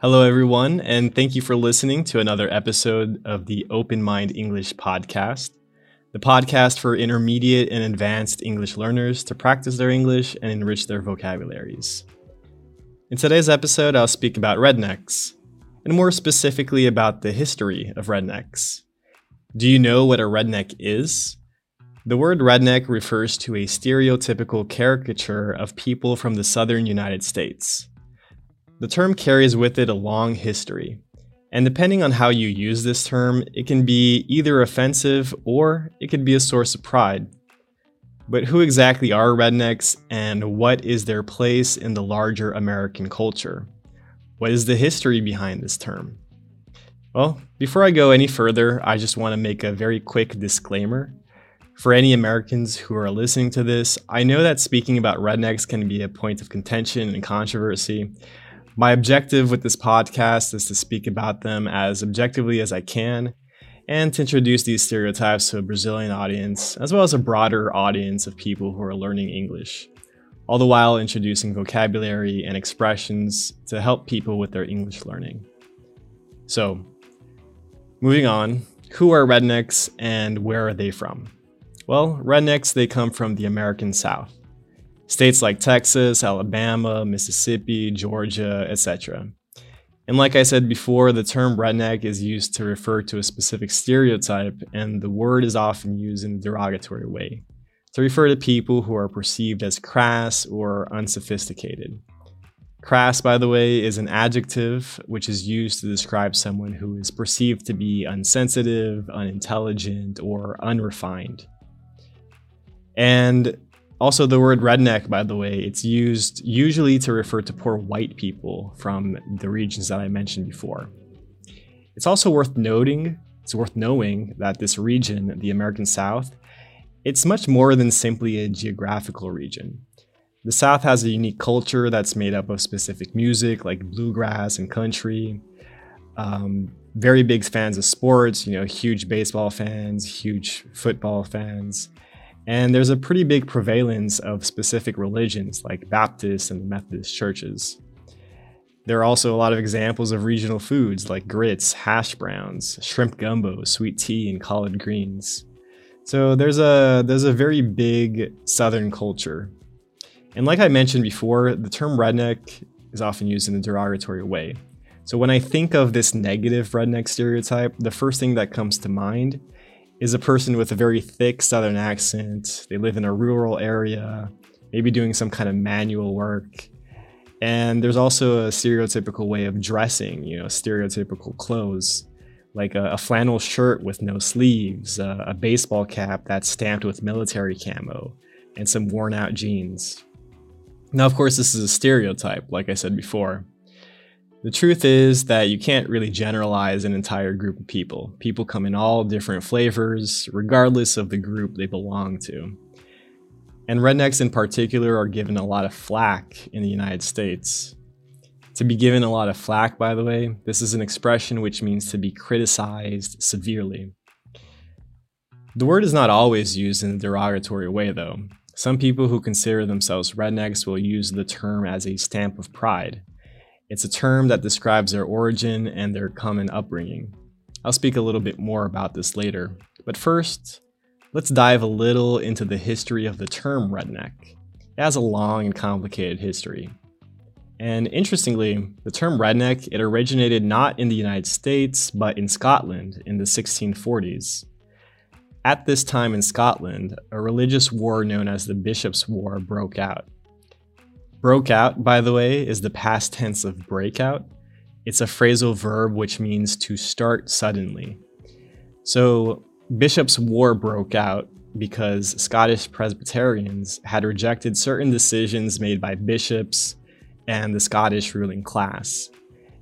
Hello, everyone, and thank you for listening to another episode of the Open Mind English podcast, the podcast for intermediate and advanced English learners to practice their English and enrich their vocabularies. In today's episode, I'll speak about rednecks, and more specifically about the history of rednecks. Do you know what a redneck is? The word redneck refers to a stereotypical caricature of people from the southern United States. The term carries with it a long history, and depending on how you use this term, it can be either offensive or it could be a source of pride. But who exactly are rednecks and what is their place in the larger American culture? What is the history behind this term? Well, before I go any further, I just want to make a very quick disclaimer. For any Americans who are listening to this, I know that speaking about rednecks can be a point of contention and controversy, my objective with this podcast is to speak about them as objectively as I can and to introduce these stereotypes to a Brazilian audience, as well as a broader audience of people who are learning English, all the while introducing vocabulary and expressions to help people with their English learning. So, moving on, who are rednecks and where are they from? Well, rednecks, they come from the American South. States like Texas, Alabama, Mississippi, Georgia, etc. And like I said before, the term redneck is used to refer to a specific stereotype, and the word is often used in a derogatory way to refer to people who are perceived as crass or unsophisticated. Crass, by the way, is an adjective which is used to describe someone who is perceived to be unsensitive, unintelligent, or unrefined. And also, the word redneck, by the way, it's used usually to refer to poor white people from the regions that I mentioned before. It's also worth noting, it's worth knowing that this region, the American South, it's much more than simply a geographical region. The South has a unique culture that's made up of specific music like bluegrass and country. Um, very big fans of sports, you know, huge baseball fans, huge football fans. And there's a pretty big prevalence of specific religions like Baptist and Methodist churches. There are also a lot of examples of regional foods like grits, hash browns, shrimp gumbo, sweet tea, and collard greens. So there's a there's a very big southern culture. And like I mentioned before, the term redneck is often used in a derogatory way. So when I think of this negative redneck stereotype, the first thing that comes to mind is a person with a very thick southern accent. They live in a rural area, maybe doing some kind of manual work. And there's also a stereotypical way of dressing, you know, stereotypical clothes, like a, a flannel shirt with no sleeves, a baseball cap that's stamped with military camo, and some worn out jeans. Now, of course, this is a stereotype, like I said before. The truth is that you can't really generalize an entire group of people. People come in all different flavors, regardless of the group they belong to. And rednecks in particular are given a lot of flack in the United States. To be given a lot of flack, by the way, this is an expression which means to be criticized severely. The word is not always used in a derogatory way, though. Some people who consider themselves rednecks will use the term as a stamp of pride, it's a term that describes their origin and their common upbringing. I'll speak a little bit more about this later, but first, let's dive a little into the history of the term redneck. It has a long and complicated history. And interestingly, the term redneck, it originated not in the United States, but in Scotland in the 1640s. At this time in Scotland, a religious war known as the Bishop's War broke out. Broke out, by the way, is the past tense of breakout. It's a phrasal verb which means to start suddenly. So, Bishop's War broke out because Scottish Presbyterians had rejected certain decisions made by bishops and the Scottish ruling class.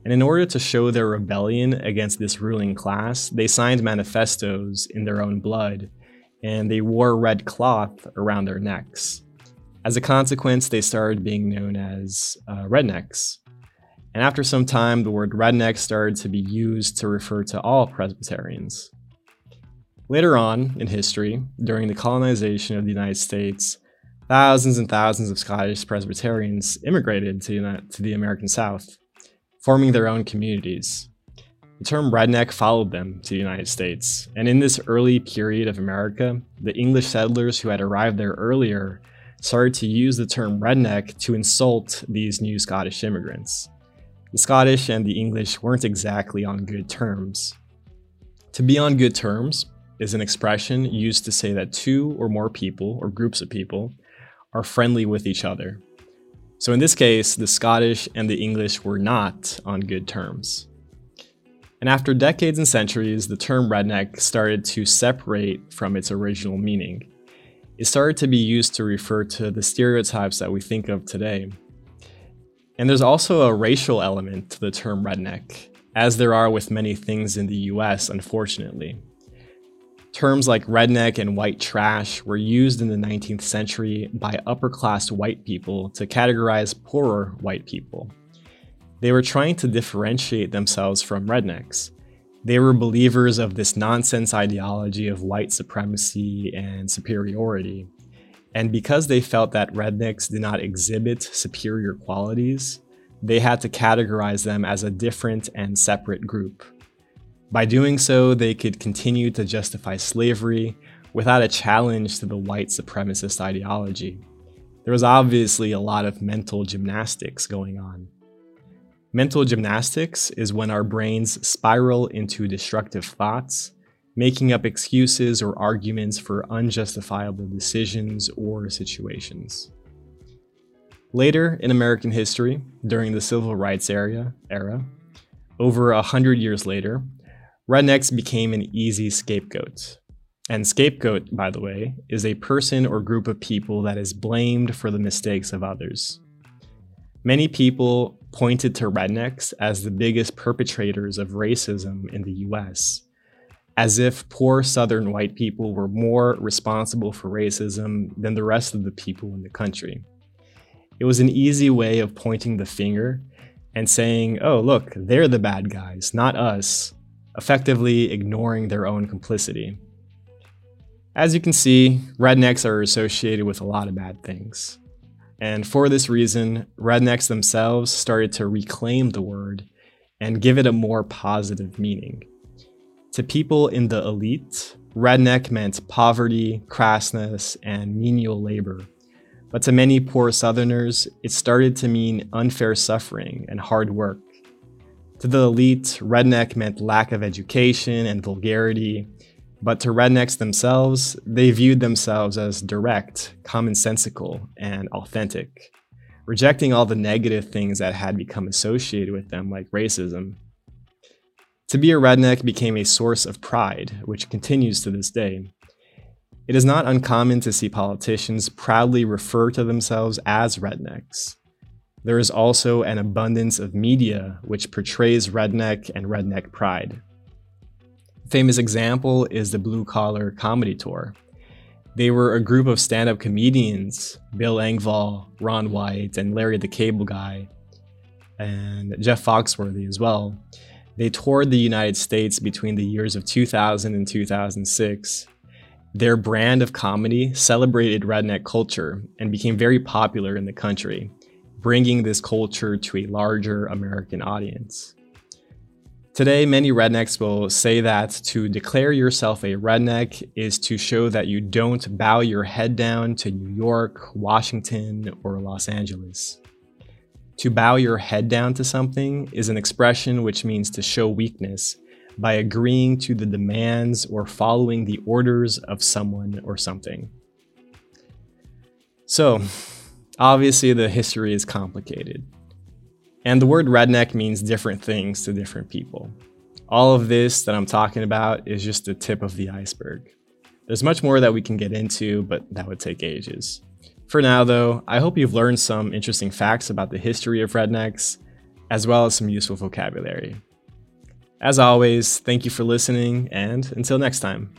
And in order to show their rebellion against this ruling class, they signed manifestos in their own blood and they wore red cloth around their necks. As a consequence, they started being known as uh, rednecks. And after some time, the word redneck started to be used to refer to all Presbyterians. Later on in history, during the colonization of the United States, thousands and thousands of Scottish Presbyterians immigrated to, to the American South. forming their own communities. The term redneck followed them to the United States, and in this early period of America, the English settlers who had arrived there earlier started to use the term redneck to insult these new Scottish immigrants. The Scottish and the English weren't exactly on good terms. To be on good terms is an expression used to say that two or more people, or groups of people, are friendly with each other. So in this case, the Scottish and the English were not on good terms. And after decades and centuries, the term redneck started to separate from its original meaning. It started to be used to refer to the stereotypes that we think of today. And there's also a racial element to the term redneck, as there are with many things in the US, unfortunately. Terms like redneck and white trash were used in the 19th century by upper class white people to categorize poorer white people. They were trying to differentiate themselves from rednecks. They were believers of this nonsense ideology of white supremacy and superiority. And because they felt that rednecks did not exhibit superior qualities, they had to categorize them as a different and separate group. By doing so, they could continue to justify slavery without a challenge to the white supremacist ideology. There was obviously a lot of mental gymnastics going on. Mental gymnastics is when our brains spiral into destructive thoughts, making up excuses or arguments for unjustifiable decisions or situations. Later in American history, during the civil rights era, era over a hundred years later, rednecks became an easy scapegoat. And scapegoat, by the way, is a person or group of people that is blamed for the mistakes of others. Many people pointed to rednecks as the biggest perpetrators of racism in the US, as if poor Southern white people were more responsible for racism than the rest of the people in the country. It was an easy way of pointing the finger and saying, oh, look, they're the bad guys, not us, effectively ignoring their own complicity. As you can see, rednecks are associated with a lot of bad things. And for this reason, rednecks themselves started to reclaim the word and give it a more positive meaning. To people in the elite, redneck meant poverty, crassness, and menial labor. But to many poor Southerners, it started to mean unfair suffering and hard work. To the elite, redneck meant lack of education and vulgarity, but to rednecks themselves, they viewed themselves as direct, commonsensical, and authentic, rejecting all the negative things that had become associated with them, like racism. To be a redneck became a source of pride, which continues to this day. It is not uncommon to see politicians proudly refer to themselves as rednecks. There is also an abundance of media which portrays redneck and redneck pride. Famous example is the Blue Collar Comedy Tour. They were a group of stand up comedians Bill Engvall, Ron White, and Larry the Cable Guy, and Jeff Foxworthy as well. They toured the United States between the years of 2000 and 2006. Their brand of comedy celebrated redneck culture and became very popular in the country, bringing this culture to a larger American audience. Today, many rednecks will say that to declare yourself a redneck is to show that you don't bow your head down to New York, Washington, or Los Angeles. To bow your head down to something is an expression which means to show weakness by agreeing to the demands or following the orders of someone or something. So, obviously, the history is complicated. And the word redneck means different things to different people. All of this that I'm talking about is just the tip of the iceberg. There's much more that we can get into, but that would take ages. For now, though, I hope you've learned some interesting facts about the history of rednecks, as well as some useful vocabulary. As always, thank you for listening, and until next time.